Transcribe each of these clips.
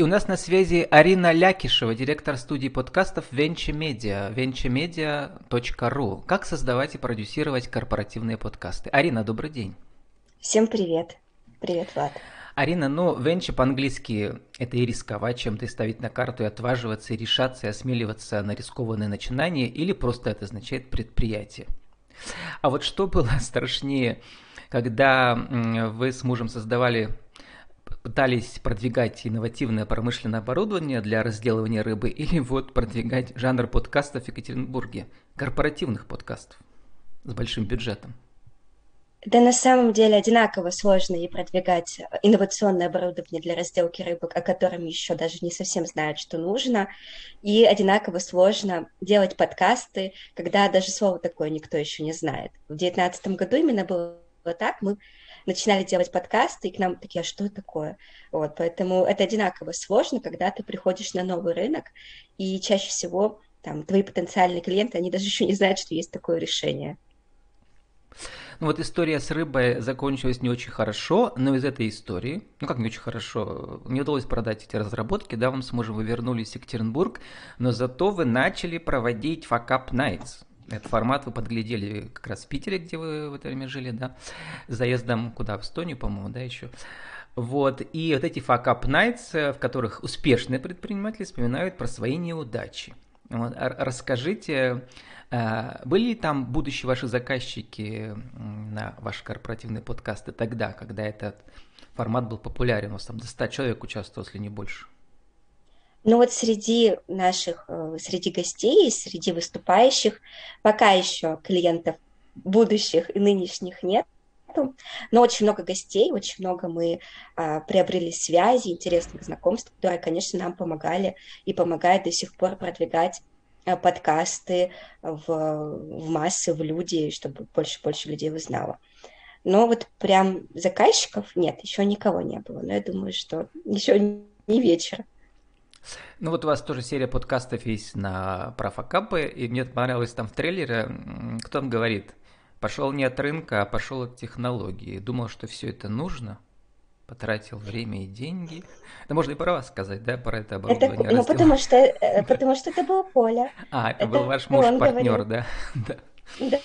И у нас на связи Арина Лякишева, директор студии подкастов Venture Media, venturemedia.ru. Как создавать и продюсировать корпоративные подкасты? Арина, добрый день. Всем привет. Привет, Влад. Арина, ну, venture по-английски – это и рисковать, чем-то ставить на карту, и отваживаться, и решаться, и осмеливаться на рискованные начинания, или просто это означает предприятие. А вот что было страшнее, когда вы с мужем создавали пытались продвигать инновативное промышленное оборудование для разделывания рыбы или вот продвигать жанр подкастов в Екатеринбурге, корпоративных подкастов с большим бюджетом? Да на самом деле одинаково сложно и продвигать инновационное оборудование для разделки рыбок, о котором еще даже не совсем знают, что нужно, и одинаково сложно делать подкасты, когда даже слово такое никто еще не знает. В 2019 году именно было так, мы начинали делать подкасты, и к нам такие, а что это такое? Вот, поэтому это одинаково сложно, когда ты приходишь на новый рынок, и чаще всего там твои потенциальные клиенты, они даже еще не знают, что есть такое решение. Ну вот история с рыбой закончилась не очень хорошо, но из этой истории, ну как не очень хорошо, не удалось продать эти разработки, да, вам с мужем вы вернулись в Екатеринбург, но зато вы начали проводить Up Nights. Этот формат вы подглядели как раз в Питере, где вы в это время жили, да, заездом куда, в Эстонию, по-моему, да, еще. Вот, и вот эти up nights, в которых успешные предприниматели вспоминают про свои неудачи. Вот, расскажите, э, были ли там будущие ваши заказчики на ваши корпоративные подкасты тогда, когда этот формат был популярен? У вас там до 100 человек участвовало, если не больше. Но вот среди наших, э, среди гостей, среди выступающих пока еще клиентов будущих и нынешних нет, но очень много гостей, очень много мы а, приобрели связи, интересных знакомств, которые, конечно, нам помогали и помогают до сих пор продвигать а, подкасты в, в массы, в люди, чтобы больше и больше людей узнало. Но вот прям заказчиков нет, еще никого не было. Но я думаю, что еще не вечер. Ну вот у вас тоже серия подкастов есть на про факапы, и мне понравилось там в трейлере, кто там говорит, пошел не от рынка, а пошел от технологии. Думал, что все это нужно, потратил время и деньги. Да можно и про вас сказать, да, про это оборудование. Это, ну, потому что, э, потому что это было поле. А, это, это был ваш муж-партнер, да? да? Да.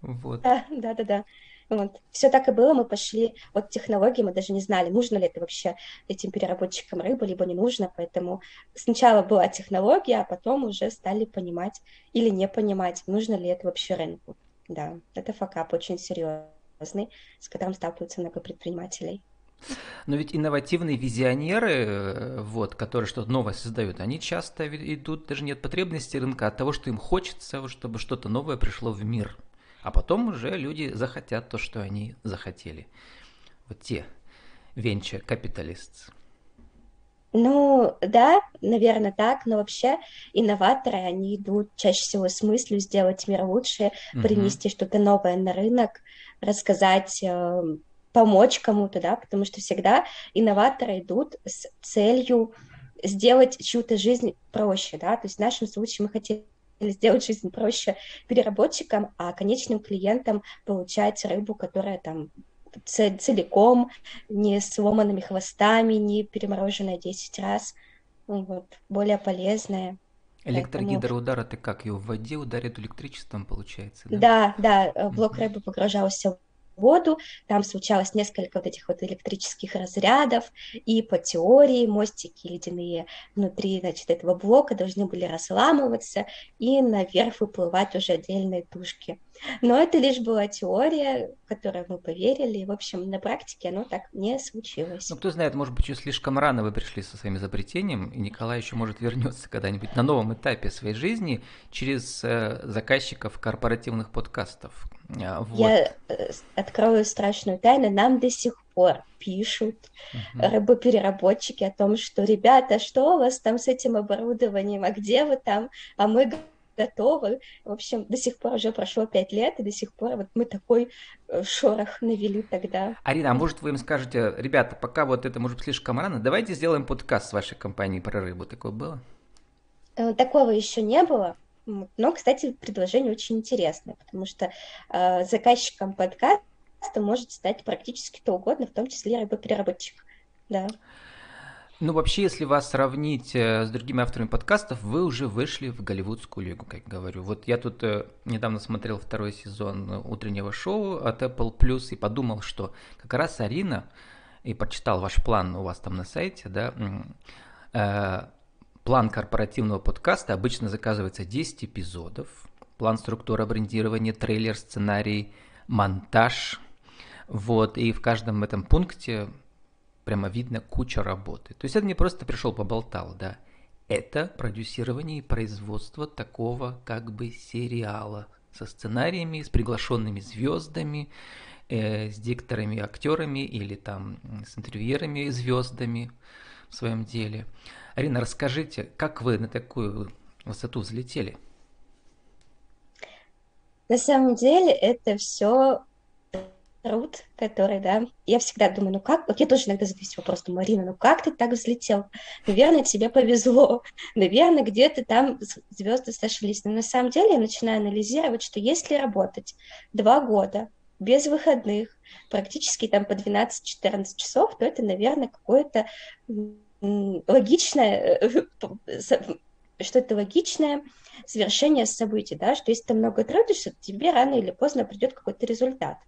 Вот. Да, да, да, да. Вот. Все так и было, мы пошли от технологии, мы даже не знали, нужно ли это вообще этим переработчикам рыбы, либо не нужно, поэтому сначала была технология, а потом уже стали понимать или не понимать, нужно ли это вообще рынку. Да, это факап очень серьезный, с которым сталкиваются много предпринимателей. Но ведь инновативные визионеры, э, вот, которые что-то новое создают, они часто идут даже не от потребности рынка, а от того, что им хочется, чтобы что-то новое пришло в мир а потом уже люди захотят то, что они захотели. Вот те venture capitalists. Ну, да, наверное, так, но вообще инноваторы, они идут чаще всего с мыслью сделать мир лучше, uh-huh. принести что-то новое на рынок, рассказать, э, помочь кому-то, да, потому что всегда инноваторы идут с целью сделать чью-то жизнь проще, да, то есть в нашем случае мы хотели сделать жизнь проще переработчикам, а конечным клиентам получать рыбу, которая там целиком, не сломанными хвостами, не перемороженная 10 раз, ну вот, более полезная. Электрогидроудар это как? Ее в воде ударит электричеством, получается? Да, да, да блок рыбы погружался воду, там случалось несколько вот этих вот электрических разрядов, и по теории мостики ледяные внутри, значит, этого блока должны были разламываться и наверх выплывать уже отдельные тушки. Но это лишь была теория, в которую мы поверили, в общем, на практике оно так не случилось. Ну, кто знает, может быть, еще слишком рано вы пришли со своим изобретением, и Николай еще, может, вернется когда-нибудь на новом этапе своей жизни через э, заказчиков корпоративных подкастов. А, вот. Я э, открою страшную тайну, нам до сих пор пишут uh-huh. рыбопереработчики о том, что, ребята, что у вас там с этим оборудованием, а где вы там, а мы готовы. В общем, до сих пор уже прошло пять лет, и до сих пор вот мы такой э, шорох навели тогда. Арина, а может вы им скажете, ребята, пока вот это может быть слишком рано, давайте сделаем подкаст с вашей компанией про рыбу. Такое было? Э, такого еще не было. Но, кстати, предложение очень интересное, потому что э, заказчиком подкаста может стать практически кто угодно, в том числе рыбопереработчик. Да. Ну, вообще, если вас сравнить э, с другими авторами подкастов, вы уже вышли в голливудскую лигу, как говорю. Вот я тут э, недавно смотрел второй сезон утреннего шоу от Apple Plus и подумал, что как раз Арина, и прочитал ваш план у вас там на сайте, да, э, план корпоративного подкаста обычно заказывается 10 эпизодов, план структура брендирования, трейлер, сценарий, монтаж, вот, и в каждом этом пункте прямо видно куча работы. То есть это не просто пришел поболтал, да. Это продюсирование и производство такого как бы сериала со сценариями, с приглашенными звездами, э, с дикторами, актерами или там с интервьюерами звездами в своем деле. Арина, расскажите, как вы на такую высоту взлетели? На самом деле это все труд, который, да, я всегда думаю, ну как, вот я тоже иногда задаюсь вопросом, Марина, ну как ты так взлетел? Наверное, тебе повезло, наверное, где-то там звезды сошлись. Но на самом деле я начинаю анализировать, что если работать два года без выходных, практически там по 12-14 часов, то это, наверное, какое-то логичное, что это логичное завершение событий, да, что если ты много трудишься, тебе рано или поздно придет какой-то результат.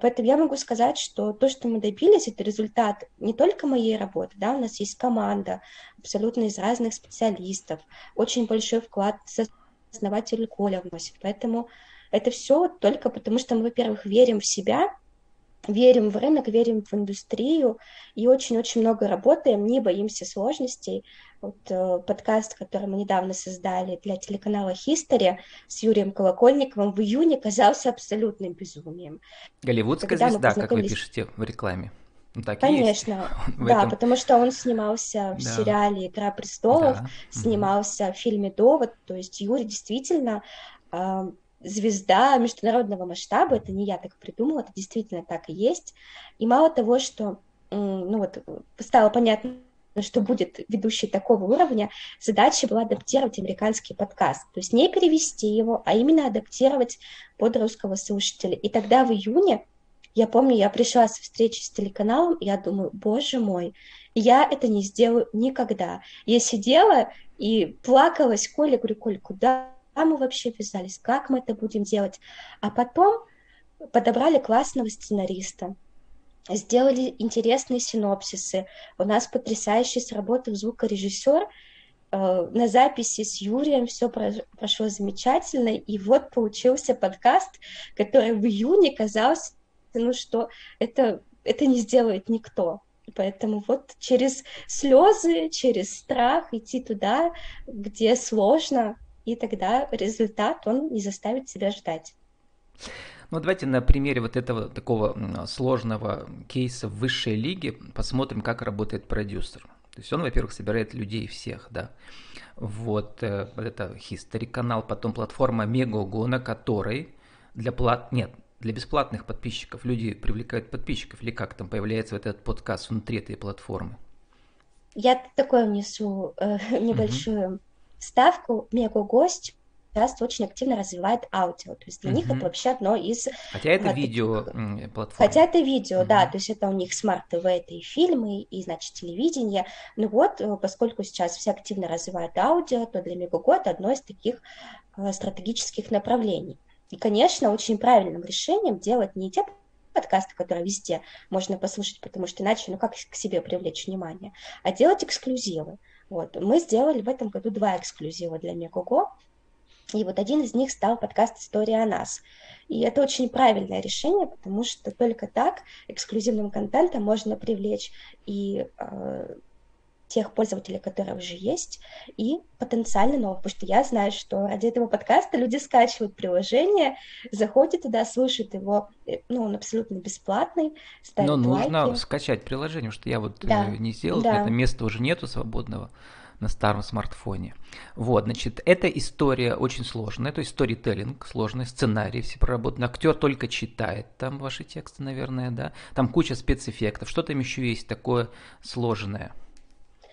Поэтому я могу сказать, что то, что мы добились, это результат не только моей работы, да, у нас есть команда абсолютно из разных специалистов, очень большой вклад основатель Коля вносит, поэтому это все только потому, что мы, во-первых, верим в себя, верим в рынок, верим в индустрию и очень-очень много работаем, не боимся сложностей. Вот э, подкаст, который мы недавно создали для телеканала History с Юрием Колокольниковым в июне казался абсолютным безумием. Голливудская Когда звезда, как вы пишете в рекламе. Ну, так Конечно, да, этом... потому что он снимался в да. сериале «Игра престолов», да. снимался угу. в фильме «Довод», то есть Юрий действительно э, звезда международного масштаба, это не я так придумала, это действительно так и есть. И мало того, что, ну вот, стало понятно, что будет ведущий такого уровня, задача была адаптировать американский подкаст. То есть не перевести его, а именно адаптировать под русского слушателя. И тогда в июне, я помню, я пришла с встречи с телеканалом, и я думаю, боже мой, я это не сделаю никогда. Я сидела и плакалась, Коля, говорю, Коль, куда мы вообще ввязались, как мы это будем делать. А потом подобрали классного сценариста, сделали интересные синопсисы. У нас потрясающий сработал звукорежиссер. Э, на записи с Юрием все прошло замечательно, и вот получился подкаст, который в июне казался, ну что это, это не сделает никто. Поэтому вот через слезы, через страх идти туда, где сложно, и тогда результат, он не заставит себя ждать. Ну, давайте на примере вот этого такого сложного кейса в высшей лиге посмотрим, как работает продюсер. То есть он, во-первых, собирает людей всех, да. Вот э, это History канал, потом платформа Megogo, на которой для плат... Нет, для бесплатных подписчиков люди привлекают подписчиков, или как там появляется вот этот подкаст внутри этой платформы? Я такое внесу э, небольшую угу вставку Мегого сейчас очень активно развивает аудио. То есть для них это вообще одно из... Хотя это а, видео платформа. Хотя это видео, да, то есть это у них смарт-ТВ, это и фильмы, и, значит, телевидение. Ну вот, э, поскольку сейчас все активно развивают аудио, то для Мегого это одно из таких э, стратегических направлений. И, конечно, очень правильным решением делать не те подкасты, которые везде можно послушать, потому что иначе, ну как к себе привлечь внимание, а делать эксклюзивы. Вот. Мы сделали в этом году два эксклюзива для Мегого, и вот один из них стал подкаст «История о нас». И это очень правильное решение, потому что только так эксклюзивным контентом можно привлечь и э, тех пользователей, которые уже есть, и потенциально новых. Потому что я знаю, что ради этого подкаста люди скачивают приложение, заходят туда, слушают его, э, ну, он абсолютно бесплатный, ставят Но нужно лайки. скачать приложение, потому что я вот да. Э, не сделал, да. это места уже нету свободного на старом смартфоне. Вот, значит, эта история очень сложная, то есть сторителлинг сложный, сценарий все проработаны, актер только читает там ваши тексты, наверное, да, там куча спецэффектов, что там еще есть такое сложное?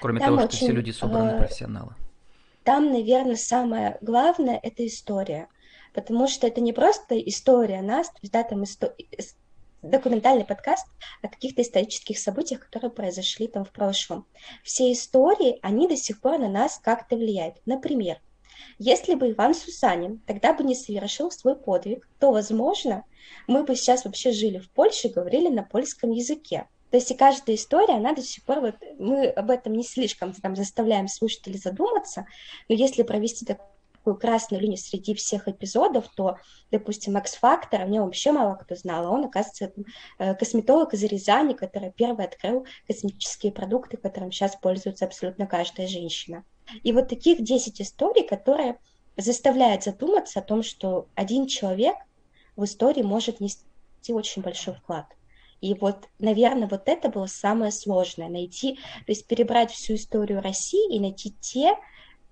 Кроме там того, очень, что все люди собраны э, профессионалы. Там, наверное, самое главное – это история. Потому что это не просто история нас, да, там исто... документальный подкаст о каких-то исторических событиях, которые произошли там в прошлом. Все истории, они до сих пор на нас как-то влияют. Например, если бы Иван Сусанин тогда бы не совершил свой подвиг, то, возможно, мы бы сейчас вообще жили в Польше и говорили на польском языке. То есть и каждая история, она до сих пор, вот, мы об этом не слишком там, заставляем слушателей задуматься, но если провести такую красную линию среди всех эпизодов, то, допустим, Макс Фактор, о нем вообще мало кто знал, а он, оказывается, э, косметолог из Рязани, который первый открыл косметические продукты, которым сейчас пользуется абсолютно каждая женщина. И вот таких 10 историй, которые заставляют задуматься о том, что один человек в истории может нести очень большой вклад. И вот, наверное, вот это было самое сложное, найти, то есть перебрать всю историю России и найти те,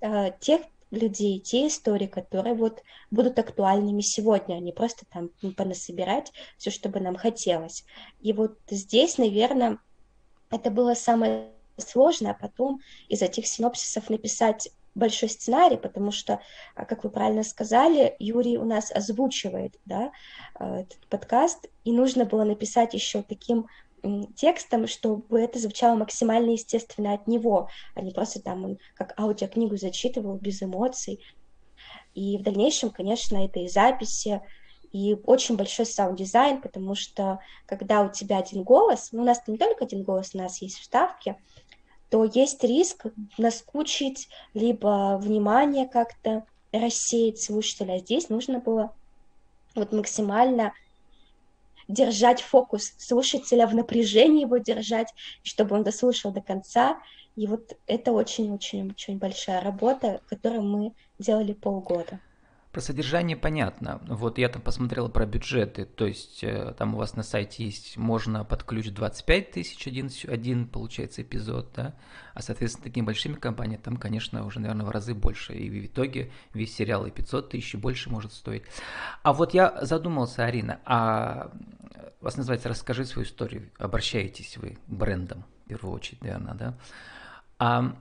э, тех людей, те истории, которые вот будут актуальными сегодня, а не просто там понасобирать все, что бы нам хотелось. И вот здесь, наверное, это было самое сложное, а потом из этих синопсисов написать большой сценарий, потому что, а, как вы правильно сказали, Юрий у нас озвучивает да, а, этот подкаст, и нужно было написать еще таким текстом, чтобы это звучало максимально естественно от него, а не просто там он как аудиокнигу зачитывал без эмоций. И в дальнейшем, конечно, это и записи, и очень большой саунд-дизайн, потому что когда у тебя один голос, ну, у нас не только один голос, у нас есть вставки, то есть риск наскучить, либо внимание как-то рассеять слушателя. Здесь нужно было вот максимально держать фокус слушателя, в напряжении его держать, чтобы он дослушал до конца. И вот это очень-очень-очень большая работа, которую мы делали полгода. Про содержание понятно. Вот я там посмотрел про бюджеты, то есть э, там у вас на сайте есть, можно под ключ 25 тысяч один, один получается эпизод, да, а соответственно такими большими компаниями там, конечно, уже, наверное, в разы больше, и в итоге весь сериал и 500 тысяч больше может стоить. А вот я задумался, Арина, а вас называется «Расскажи свою историю», обращаетесь вы к брендам, в первую очередь, наверное, да? А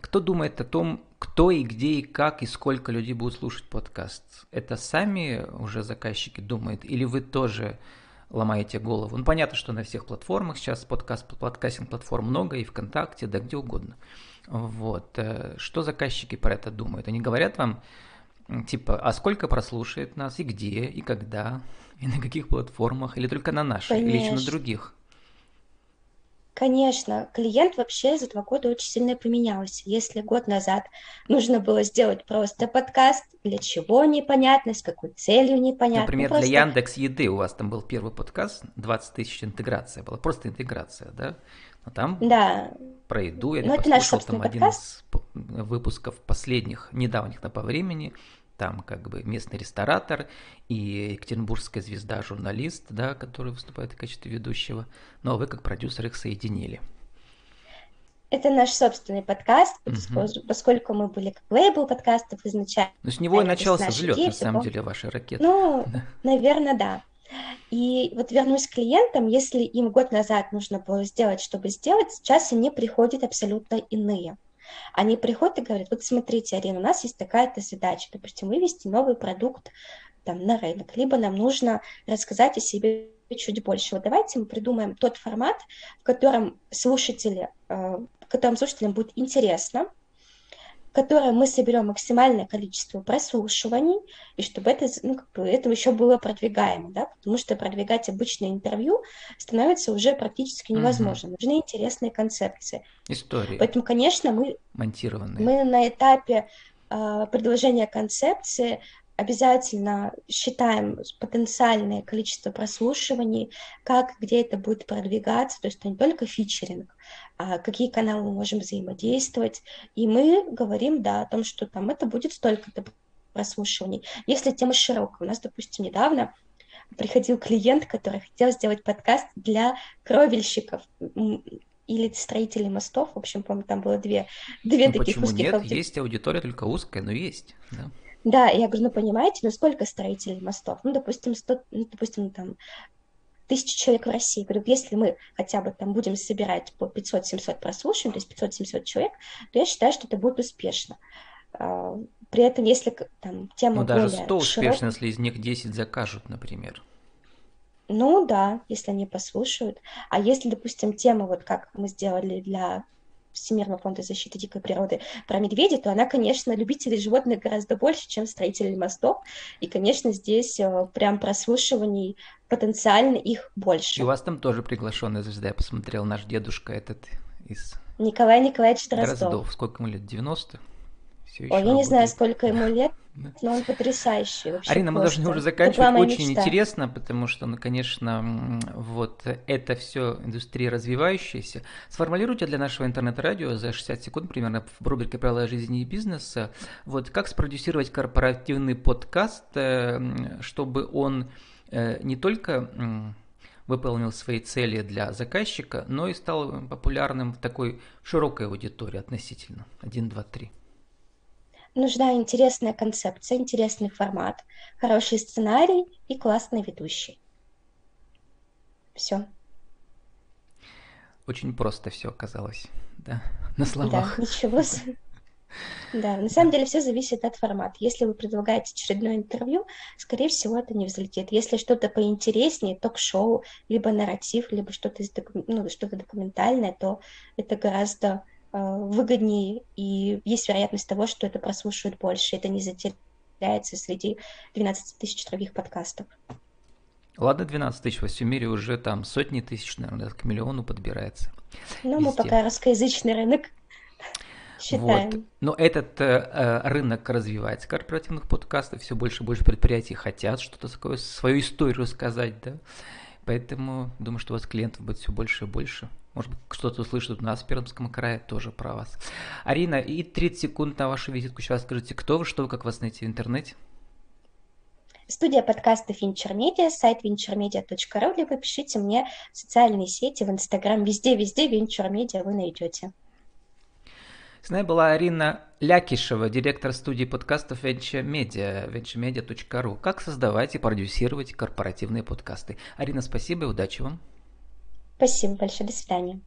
кто думает о том, кто и где и как и сколько людей будут слушать подкаст? Это сами уже заказчики думают или вы тоже ломаете голову? Ну, понятно, что на всех платформах сейчас подкаст, подкастинг-платформ много и ВКонтакте, да где угодно. Вот. Э, что заказчики про это думают? Они говорят вам, типа, а сколько прослушает нас, и где, и когда, и на каких платформах, или только на наших, Конечно. или еще на других? Конечно, клиент вообще за два года очень сильно поменялся. Если год назад нужно было сделать просто подкаст, для чего непонятно, с какой целью непонятно. Например, просто... для Яндекс Еды у вас там был первый подкаст, 20 тысяч интеграция была, просто интеграция, да? Но там да. про еду я послушал там один подкаст. из выпусков последних, недавних на по времени, там как бы местный ресторатор и екатеринбургская звезда, журналист, да, который выступает в качестве ведущего. Ну а вы как продюсер их соединили. Это наш собственный подкаст, угу. поскольку мы были как лейбл подкастов изначально. Ну, с него и начался взлет, на самом деле, вашей ракеты. Ну, да. наверное, да. И вот вернусь к клиентам, если им год назад нужно было сделать, чтобы сделать, сейчас они приходят абсолютно иные. Они приходят и говорят, вот смотрите, Арина, у нас есть такая-то задача, допустим, вывести новый продукт там, на рынок, либо нам нужно рассказать о себе чуть больше. Вот давайте мы придумаем тот формат, в котором слушатели, э, в котором слушателям будет интересно, которое мы соберем максимальное количество прослушиваний, и чтобы это, ну, как бы, это еще было продвигаемо, да, потому что продвигать обычное интервью становится уже практически невозможно. Угу. Нужны интересные концепции. Истории. Поэтому, конечно, мы, Монтированные. мы на этапе э, предложения концепции обязательно считаем потенциальное количество прослушиваний, как, где это будет продвигаться, то есть это не только фичеринг, а какие каналы мы можем взаимодействовать. И мы говорим, да, о том, что там это будет столько-то прослушиваний. Если тема широкая, у нас, допустим, недавно приходил клиент, который хотел сделать подкаст для кровельщиков или строителей мостов. В общем, по-моему, там было две, две ну, таких почему узких нет? Ауди... Есть аудитория только узкая, но есть. Да. Да, я говорю, ну понимаете, ну сколько строителей мостов? Ну, допустим, 100, ну, допустим, там тысячи человек в России. Говорю, если мы хотя бы там будем собирать по 500-700 прослушиваний, то есть 500-700 человек, то я считаю, что это будет успешно. А, при этом, если там тема ну, даже 100 успешно, если из них 10 закажут, например. Ну да, если они послушают. А если, допустим, тема, вот как мы сделали для Всемирного фонда защиты дикой природы про медведей, то она, конечно, любителей животных гораздо больше, чем строителей мостов. И, конечно, здесь э, прям прослушиваний потенциально их больше. И у вас там тоже приглашенная звезда. Я посмотрел, наш дедушка этот из... Николай Николаевич Дроздов. Дроздов. Сколько ему лет? 90? Все Ой, я не знаю, сколько ему лет, но он потрясающий вообще. Арина, мы должны уже заканчивать. Очень мечта. интересно, потому что, ну, конечно, вот это все индустрия развивающаяся. Сформулируйте для нашего интернет-радио за 60 секунд примерно в рубрике «Правила жизни и бизнеса», вот как спродюсировать корпоративный подкаст, э, чтобы он э, не только выполнил свои цели для заказчика, но и стал популярным в такой широкой аудитории относительно. Один, два, три нужна интересная концепция, интересный формат, хороший сценарий и классный ведущий. Все. Очень просто все оказалось, да, на словах. Да, ничего. Да, на самом деле все зависит от формата. Если вы предлагаете очередное интервью, скорее всего, это не взлетит. Если что-то поинтереснее, ток-шоу, либо нарратив, либо что-то ну, что документальное, то это гораздо выгоднее, и есть вероятность того, что это прослушают больше, это не затеряется среди 12 тысяч других подкастов. Ладно, 12 тысяч, во всем мире уже там сотни тысяч, наверное, к миллиону подбирается. Ну, мы пока русскоязычный рынок считаем. Вот. Но этот э, э, рынок развивается, корпоративных подкастов, все больше и больше предприятий хотят что-то такое, свою историю сказать, да. Поэтому думаю, что у вас клиентов будет все больше и больше. Может быть, что-то услышат у нас в Пермском крае тоже про вас. Арина, и 30 секунд на вашу визитку. Сейчас скажите, кто вы, что вы, как вас найти в интернете? Студия подкаста Media, сайт venturemedia.ru, либо пишите мне в социальные сети, в Инстаграм, везде-везде Media вы найдете. С нами была Арина Лякишева, директор студии подкастов Venture Media, venturemedia.ru. Как создавать и продюсировать корпоративные подкасты. Арина, спасибо и удачи вам. Спасибо большое. До свидания.